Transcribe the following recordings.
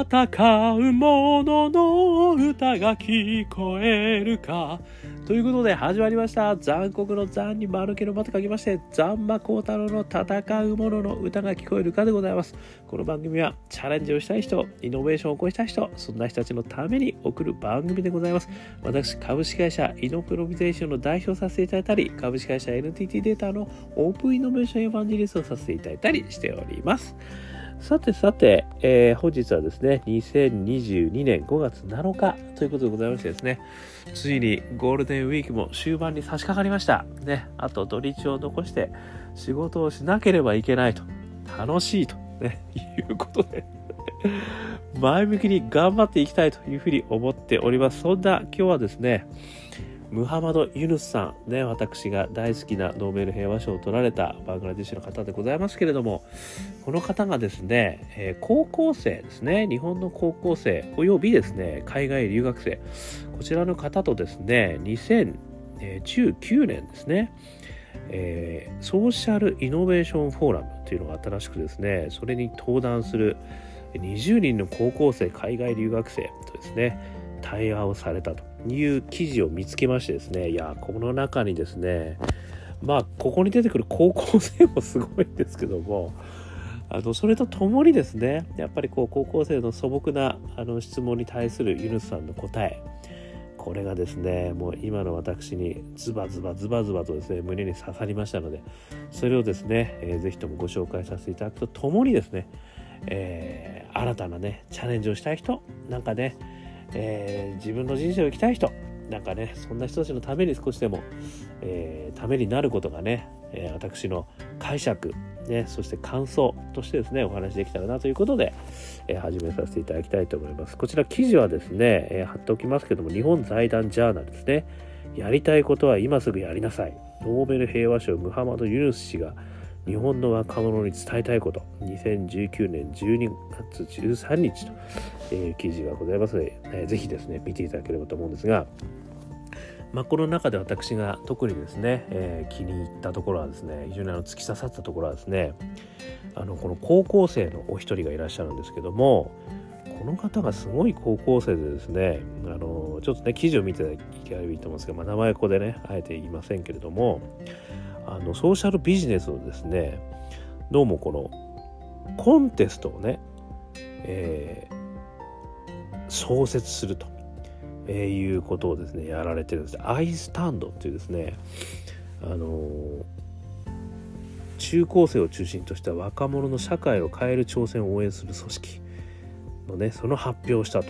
戦う者の歌が聞こえるか。ということで始まりました。残酷の残に丸けのまと書きまして、残魔高太郎の戦う者の歌が聞こえるかでございます。この番組はチャレンジをしたい人、イノベーションを起こしたい人、そんな人たちのために送る番組でございます。私、株式会社イノプロビゼーションの代表させていただいたり、株式会社 NTT データのオープンイノベーションエヴァンジリストをさせていただいたりしております。さてさて、えー本日はですね、2022年5月7日ということでございましてですね、ついにゴールデンウィークも終盤に差し掛かりました。ね、あと土日を残して仕事をしなければいけないと、楽しいと、ね、いうことで、前向きに頑張っていきたいというふうに思っております。そんな今日はですね、ムハマド・ユヌスさん、ね、私が大好きなノーベル平和賞を取られたバングラデシュの方でございますけれども、この方がですね、えー高校生ですね、日本の高校生およびですね、海外留学生、こちらの方とですね、2019年ですね、えーソーシャルイノベーションフォーラムというのが新しくですね、それに登壇する20人の高校生、海外留学生とですね、対話をされたと。いう記事を見つけましてですね、いや、この中にですね、まあ、ここに出てくる高校生もすごいんですけども、あのそれとともにですね、やっぱりこう高校生の素朴なあの質問に対するユヌスさんの答え、これがですね、もう今の私にズバズバズバズバとですね、胸に刺さりましたので、それをですね、えーぜひともご紹介させていただくとともにですね、えー新たなね、チャレンジをしたい人、なんかね、えー自分の人生を生きたい人、なんかね、そんな人たちのために少しでも、えーためになることがね、えー私の解釈、ね、そして感想としてですね、お話できたらなということで、えー始めさせていただきたいと思います。こちら記事はですね、えー貼っておきますけども、日本財団ジャーナルですね。やりたいことは今すぐやりなさい。ノーベル平和賞ムハマド・ユヌス氏が日本の若者に伝えたいこと、2019年12月13日という記事がございますので、えぜひですね、見ていただければと思うんですが、まあ、この中で私が特にですね、えー気に入ったところはですね非常にあの突き刺さったところはですねあのこの高校生のお一人がいらっしゃるんですけどもこの方がすごい高校生でですねあのちょっとね記事を見ていただければいいと思うんですが、まあ、名前ここでねあえて言いませんけれどもあのソーシャルビジネスをですねどうもこのコンテストをね、えー創設するとえいうことをですねやられてるんです。アイスタンドっていうですねあのー中高生を中心とした若者の社会を変える挑戦を応援する組織のねその発表をしたと。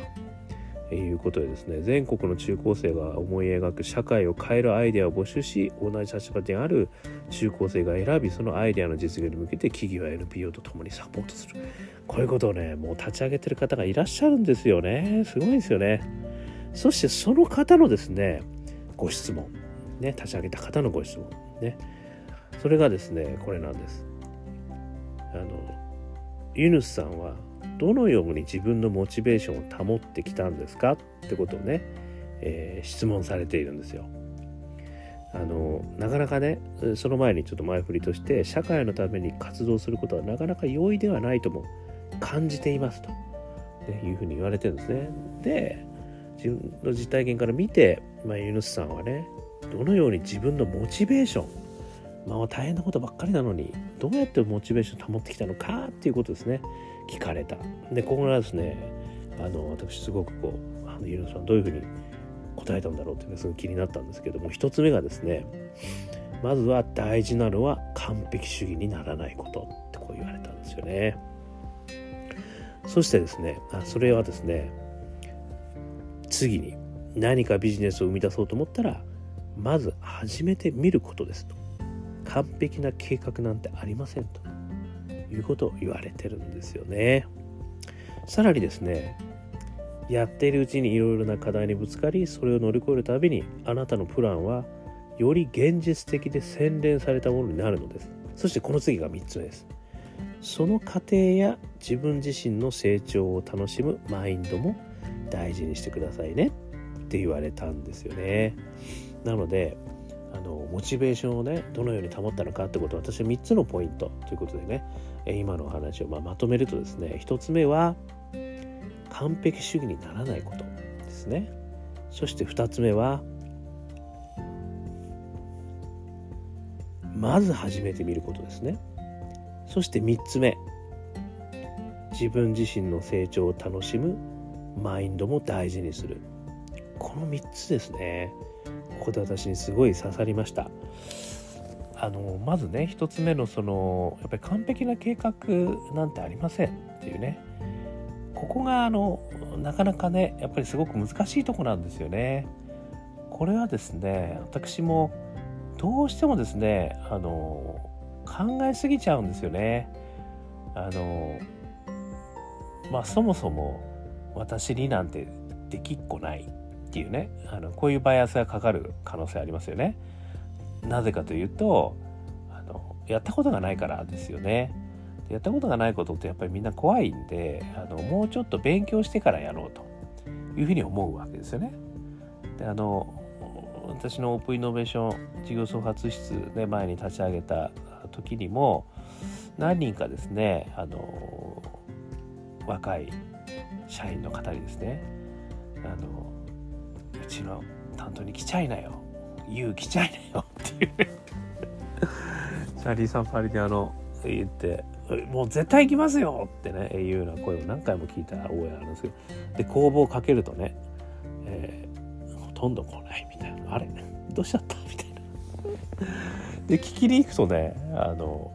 いうことでですね全国の中高生が思い描く社会を変えるアイデアを募集し同じ立場である中高生が選びそのアイデアの実現に向けて企業や NPO とともにサポートする。こういうことをねもう立ち上げてる方がいらっしゃるんですよね。すごいですよね。そしてその方のですねご質問。ね立ち上げた方のご質問。ね。それがですねこれなんです。あのユヌスさんはどのように自分のモチベーションを保ってきたんですか？ってことをね、えー質問されているんですよ。あのなかなかねその前にちょっと前振りとして社会のために活動することはなかなか容易ではないとも感じていますと、ね、いうふうに言われてるんですね。で自分の実体験から見て、まあ、ユヌスさんはねどのように自分のモチベーションまあ大変なことばっかりなのにどうやってモチベーション保ってきたのかっていうことですね。聞かれた。でここがですねあの私すごくこうあのユヌスさんどういうふうに答えたんだろうっていうのがすごい気になったんですけども一つ目がですねまずは大事なのは完璧主義にならないことってこう言われたんですよね。そしてですねあそれはですね次に何かビジネスを生み出そうと思ったらまず始めてみることですと。完璧な計画なんてありませんと。いうことを言われてるんですよね。さらにですねやっているうちにいろいろな課題にぶつかりそれを乗り越えるたびにあなたのプランはより現実的で洗練されたものになるのです。そしてこの次が3つ目です。その過程や自分自身の成長を楽しむマインドも大事にしてくださいね。って言われたんですよね。なのであのモチベーションをねどのように保ったのかってことを私は3つのポイントということでね今のお話をままとめるとですね1つ目は完璧主義にならないことですね。そして2つ目はまず始めてみることですね。そして3つ目自分自身の成長を楽しむマインドも大事にする。この3つですね。ここで私にすごい刺さりました。あのまずね1つ目のそのやっぱり完璧な計画なんてありませんっていうね。ここがあのなかなかねやっぱりすごく難しいとこなんですよね。これはですね私もどうしてもですねあの考えすぎちゃうんですよね。あのまあそもそも私になんてできっこない。っていうねあのこういうバイアスがかかる可能性ありますよね。なぜかというとあのやったことがないからですよね。やったことがないことってやっぱりみんな怖いんであのもうちょっと勉強してからやろうというふうに思うわけですよね。であの私のオープンイノベーション事業創発室で前に立ち上げた時にも何人かですねあの若い社員の方にですねあのちの担当に来ちゃいなよ。YOU 来ちゃいなよっていう。ねチャーリーさんパリであの言ってもう絶対行きますよってねいうような声を何回も聞いた覚えあるんですけどで工房かけるとね、えー、ほとんど来ないみたいなあれ？どうしちゃった？みたいな。で聞きに行くとねあの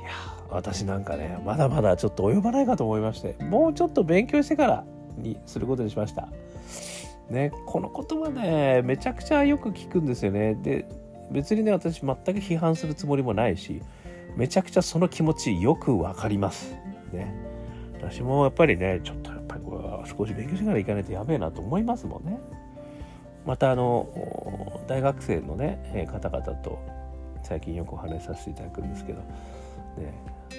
いや私なんかねまだまだちょっと及ばないかと思いましてもうちょっと勉強してからにすることにしましたね、この言葉ねめちゃくちゃよく聞くんですよね。で別にね私全く批判するつもりもないしめちゃくちゃその気持ちよくわかります。ね。私もやっぱりねちょっとやっぱりこれは少し勉強しながらいかないとやべえなと思いますもんね。またあの大学生のね方々と最近よくお話しさせていただくんですけど、ね、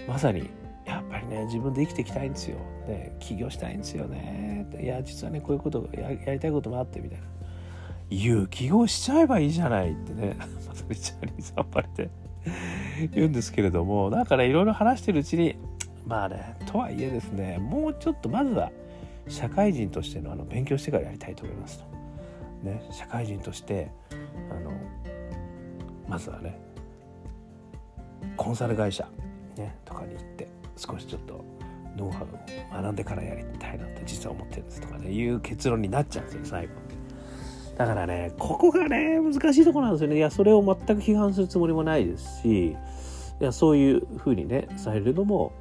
まさにやっぱりね自分で生きていきたいんですよ、ね、起業したいんですよね。いや実はねこういうことややりたいこともあってみたいな。言う起業しちゃえばいいじゃないってね まさにチャーリーさんぱりで 言うんですけれどもだからいろいろ話してるうちにまあねとはいえですねもうちょっとまずは社会人としてのあの勉強してからやりたいと思いますと。ね、社会人としてあのまずはねコンサル会社、ね、とかに行って少しちょっとノウハウを学んでからやりたいなって実は思ってるんですとかねいう結論になっちゃうんですよ最後。だからねここがね難しいとこなんですよね。いやそれを全く批判するつもりもないです。しいやそういうふうにねされるのも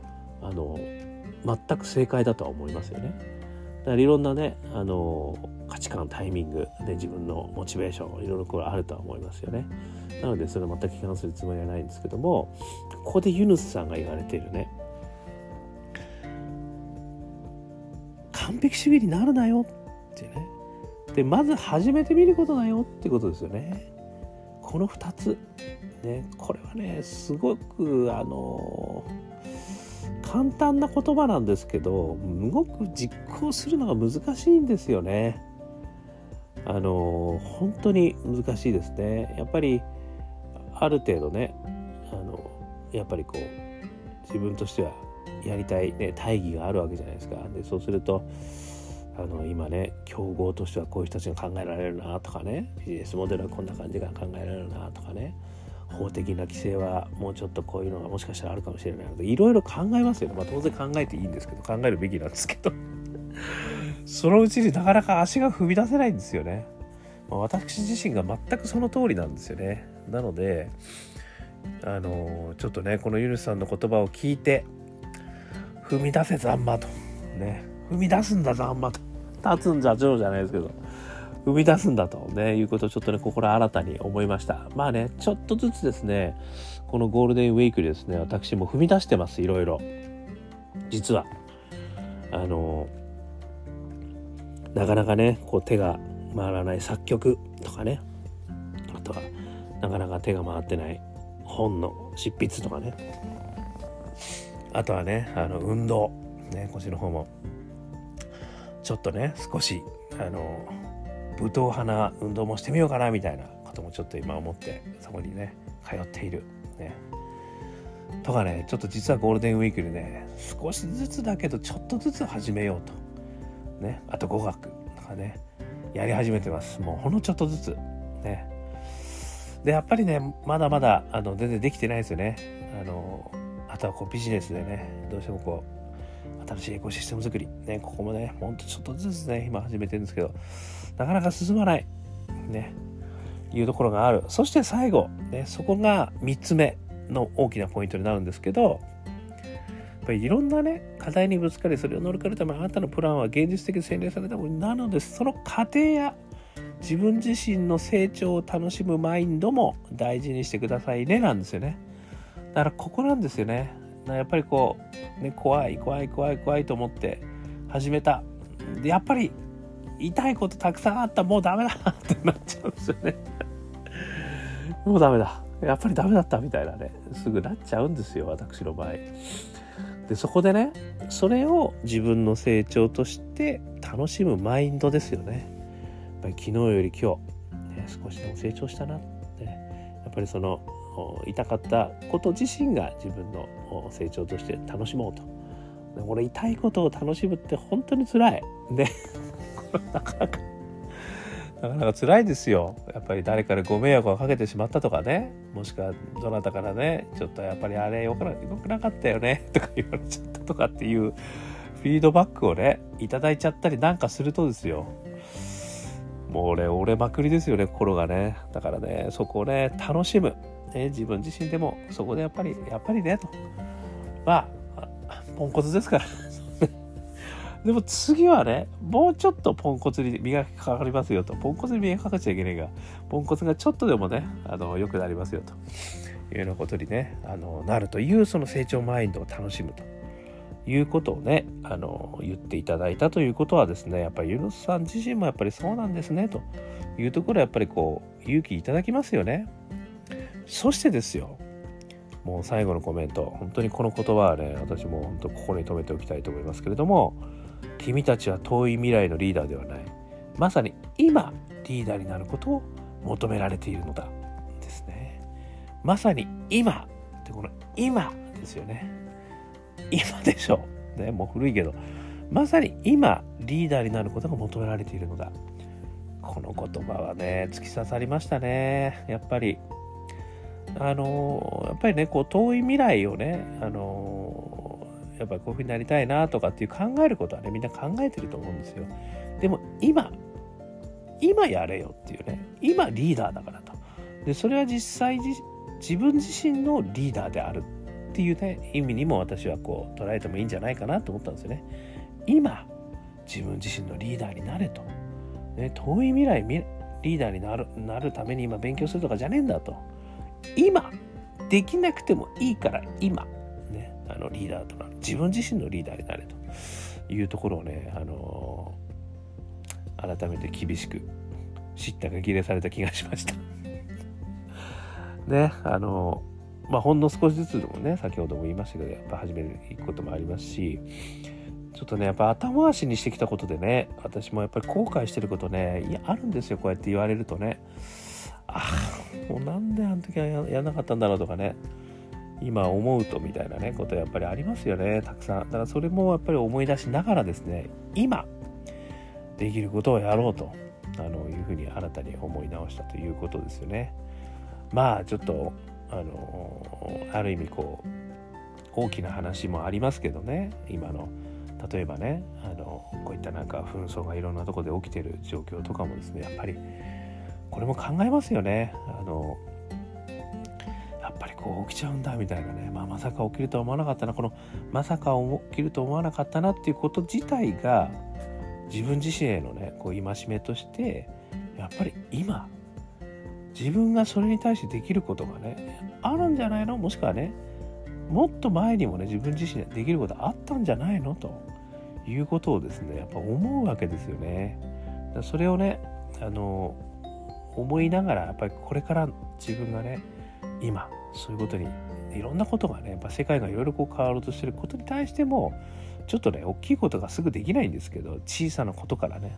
あの全く正解だとは思いますよね。だからいろんなねあの価値観タイミングで自分のモチベーションいろいろこれあるとは思いますよね。なのでそれ全く批判するつもりはないんですけどもここでユヌスさんが言われているね。璧主義になるなよ。っていうね。でまず始めてみることだよってことですよね。この2つ。ねこれはねすごくあの簡単な言葉なんですけどすごく実行するのが難しいんですよね。あの本当に難しいですね。やっぱりある程度ねあのやっぱりこう自分としてはやりたい、ね、大義があるわけじゃないですか。でそうするとあの今ね競合としてはこういう人たちが考えられるなとかねビジネスモデルはこんな感じが考えられるなとかね法的な規制はもうちょっとこういうのがもしかしたらあるかもしれないのでいろいろ考えますよね、まあ、当然考えていいんですけど考えるべきなんですけど。そのうちになかなか足が踏み出せないんですよね、ま、私自身が全くその通りなんですよね。なのであのちょっとねこのユヌスさんの言葉を聞いて踏み出せざんまと。ね。踏み出すんだざんまと。立つんじゃ上じゃないですけど。踏み出すんだとね、いうことをちょっとね、心新たに思いました。まあね、ちょっとずつですね、このゴールデンウィークでですね、私も踏み出してます、いろいろ。実は。あの、なかなかね、こう手が回らない作曲とかね、あとは、なかなか手が回ってない本の執筆とかね、あとはねあの運動。ね腰の方も。ちょっとね少しあの武闘派な運動もしてみようかなみたいなこともちょっと今思ってそこにね通っている。ね。とかねちょっと実はゴールデンウィークでね少しずつだけどちょっとずつ始めようと。ね、あと語学とかねやり始めてます。もうほんのちょっとずつ。ね。でやっぱりねまだまだあの全然できてないですよね。あのあとはこうビジネスでねどうしてもこう新しいエコシステム作りねここもねほんとちょっとずつね今始めてるんですけどなかなか進まないねいうところがある。そして最後、ね、そこが3つ目の大きなポイントになるんですけどやっぱりいろんなね課題にぶつかりそれを乗り越えるためあなたのプランは現実的に洗練されたものなのでその過程や自分自身の成長を楽しむマインドも大事にしてくださいねなんですよね。だからここなんですよね。やっぱりこう、ね、怖い怖い怖い怖いと思って始めた。でやっぱり痛いことたくさんあった。もうダメだってなっちゃうんですよね。もうダメだ。やっぱりダメだった。みたいなね。すぐなっちゃうんですよ私の場合。でそこでねそれを自分の成長として楽しむマインドですよね。やっぱり昨日より今日、ね、少しでも成長したなって、やっぱりその痛かったこと自身が自分の成長として楽しもうと。これ痛いことを楽しむって本当につらい。でなかなかなかなか辛いですよ。やっぱり誰かにご迷惑をかけてしまったとかね。もしくはどなたからねちょっとやっぱりあれよくなかったよね。とか言われちゃったとかっていうフィードバックをねいただいちゃったりなんかするとですよ。もう俺折れまくりですよね心がね。だからねそこをね楽しむ、ね、自分自身でもそこでやっぱりやっぱりねと。まあポンコツですから。でも次はね、もうちょっとポンコツに磨きかかりますよと。ポンコツに磨きかかっちゃいけないが、ポンコツがちょっとでもね、あの、良くなりますよと。いうようなことにね、あの、なるという、その成長マインドを楽しむと。いうことをね、あの、言っていただいたということはですね、やっぱりユノスさん自身もやっぱりそうなんですね、と。いうところやっぱりこう、勇気いただきますよね。そしてですよ、もう最後のコメント、本当にこの言葉はね、私も本当心に留めておきたいと思いますけれども、君たちは遠い未来のリーダーではない。まさに今リーダーになることを求められているのだ。ですね。まさに今ってこの今ですよね。今でしょ。うねもう古いけど。まさに今リーダーになることが求められているのだ。この言葉はね突き刺さりましたね。やっぱり。あのやっぱりねこう遠い未来をねあのやっぱりこういうふうになりたいなとかっていう考えることはねみんな考えてると思うんですよ。でも今今やれよっていうね今リーダーだからと。でそれは実際自分自身のリーダーであるっていうね意味にも私はこう捉えてもいいんじゃないかなと思ったんですよね。今自分自身のリーダーになれと、ね、遠い未来リーダーになるなるために今勉強するとかじゃねえんだと。今できなくてもいいから今。ね。あのリーダーとなる自分自身のリーダーになれというところをね、あのー、改めて厳しく知ったか切れされた気がしました。ね。あのー、まあほんの少しずつでもね先ほども言いましたけどやっぱ始めることもありますしちょっとねやっぱ後回しにしてきたことでね私もやっぱり後悔してることねいやあるんですよこうやって言われるとね。ああもうなんであの時はやらなかったんだろうとかね。今思うとみたいなねことやっぱりありますよねたくさん。だからそれもやっぱり思い出しながらですね今できることをやろうとあのいうふうに新たに思い直したということですよね。まあちょっとあのある意味こう大きな話もありますけどね今の。例えばねあのこういったなんか紛争がいろんなとこで起きてる状況とかもですねやっぱりこれも考えますよね。あのやっぱりこう起きちゃうんだみたいなね、まあ、まさか起きるとは思わなかったな。このまさか起きると思わなかったなっていうこと自体が自分自身へのねこう戒めとしてやっぱり今自分がそれに対してできることがねあるんじゃないの？もしくはねもっと前にもね自分自身でできることあったんじゃないの？ということをですねやっぱ思うわけですよね。それをねあの思いながらやっぱりこれから自分がね今そういうことにいろんなことがねやっぱ世界がいろいろこう変わろうとしてることに対してもちょっとね大きいことがすぐできないんですけど小さなことからね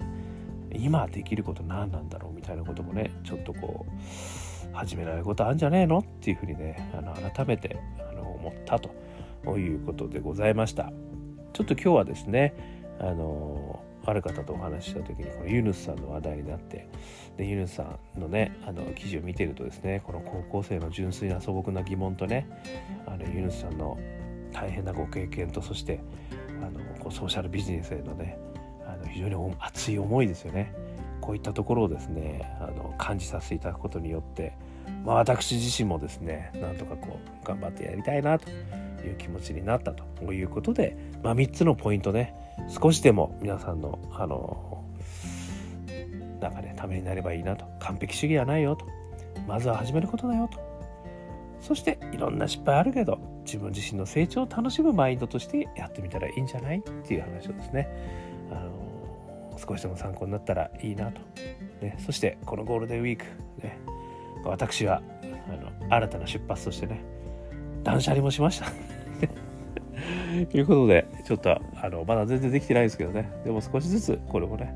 今できること何なんだろうみたいなこともねちょっとこう始められることあるんじゃねえのっていうふうにねあの改めてあの思ったということでございました。ちょっと今日はですねあのある方とお話しした時にこのユヌスさんの話題になってでユヌスさんのねあの記事を見てるとですねこの高校生の純粋な素朴な疑問とねあのユヌスさんの大変なご経験とそしてあのこうソーシャルビジネスへのねあの非常に熱い思いですよね。こういったところをですねあの感じさせていただくことによって、まあ、私自身もですねなんとかこう頑張ってやりたいなという気持ちになったということで、まあ、3つのポイントね少しでも皆さんのあのなんかねためになればいいなと。完璧主義はないよと。まずは始めることだよと。そしていろんな失敗あるけど自分自身の成長を楽しむマインドとしてやってみたらいいんじゃないっていう話をですね。あの少しでも参考になったらいいなと、ね、そしてこのゴールデンウィーク、ね、私はあの新たな出発としてね。断捨離もしました。と いうことでちょっとあのまだ全然できてないですけどね。でも少しずつこれもね、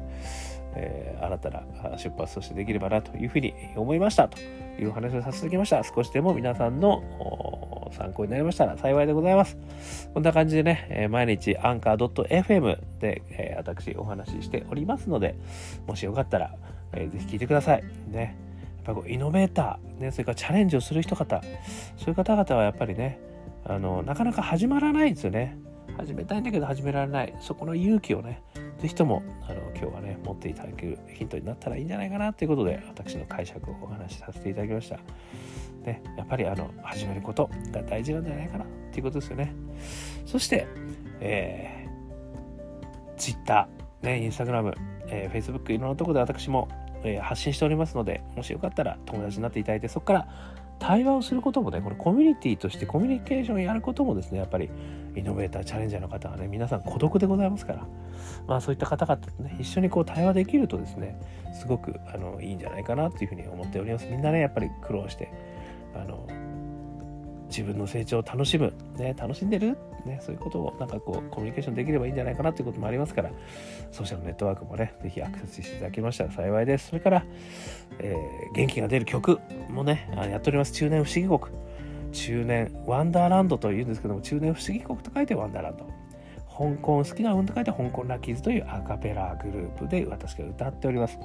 えー、新たな出発としてできればなというふうに思いました。というお話をさせてきました。少しでも皆さんの参考になりましたら幸いでございます。こんな感じでね、え毎日アンカー .fm で、えー、私お話ししておりますのでもしよかったら、えー、ぜひ聞いてください。ね。やっぱこうイノベーター、ね、それからチャレンジをする人方そういう方々はやっぱりねあのなかなか始まらないんですよね始めたいんだけど始められないそこの勇気をね是非ともあの今日はね持っていただけるヒントになったらいいんじゃないかなということで私の解釈をお話しさせていただきました。ね、やっぱりあの始めることが大事なんじゃないかなっていうことですよね。そして、えー、Twitter、ね、Instagram、えー、Facebook いろんなところで私も、えー、発信しておりますのでもしよかったら友達になっていただいてそこから対話をすることもねこれコミュニティとしてコミュニケーションをやることもですねやっぱりイノベーターチャレンジャーの方はね皆さん孤独でございますからまあそういった方々とね一緒にこう対話できるとですねすごくあのいいんじゃないかなというふうに思っております。みんなねやっぱり苦労してあの自分の成長を楽しむ、ね、楽しんでる、ね、そういうことをなんかこうコミュニケーションできればいいんじゃないかなということもありますからソーシャルネットワークもね是非アクセスしていただけましたら幸いです。それから、えー、元気が出る曲もねやっております。中年不思議国。中年ワンダーランドというんですけども中年不思議国と書いてワンダーランド。香港好きな運と書いて香港ラッキーズというアカペラグループで私が歌っております。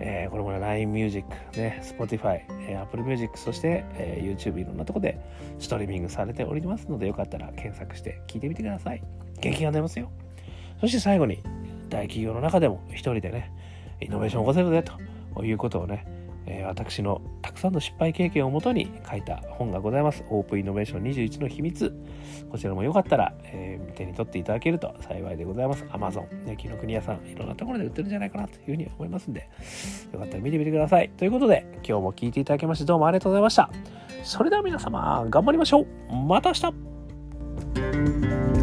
えー、これも LINE Music、ね、Spotify、えー、Apple Music、そして、えー、YouTube いろんなとこでストリーミングされておりますので、よかったら検索して聞いてみてください。元気が出ますよ。そして最後に、大企業の中でも一人でね、イノベーションを起こせるぜということをね、え、私のたくさんの失敗経験をもとに書いた本がございます。オープンイノベーション21の秘密。こちらもよかったら、えー、手に取っていただけると幸いでございます。Amazon、ね、紀ノ国屋さん、いろんなところで売ってるんじゃないかなというふうに思いますんで、よかったら見てみてください。ということで、今日も聴いていただきましてどうもありがとうございました。それでは皆様、頑張りましょう。また明日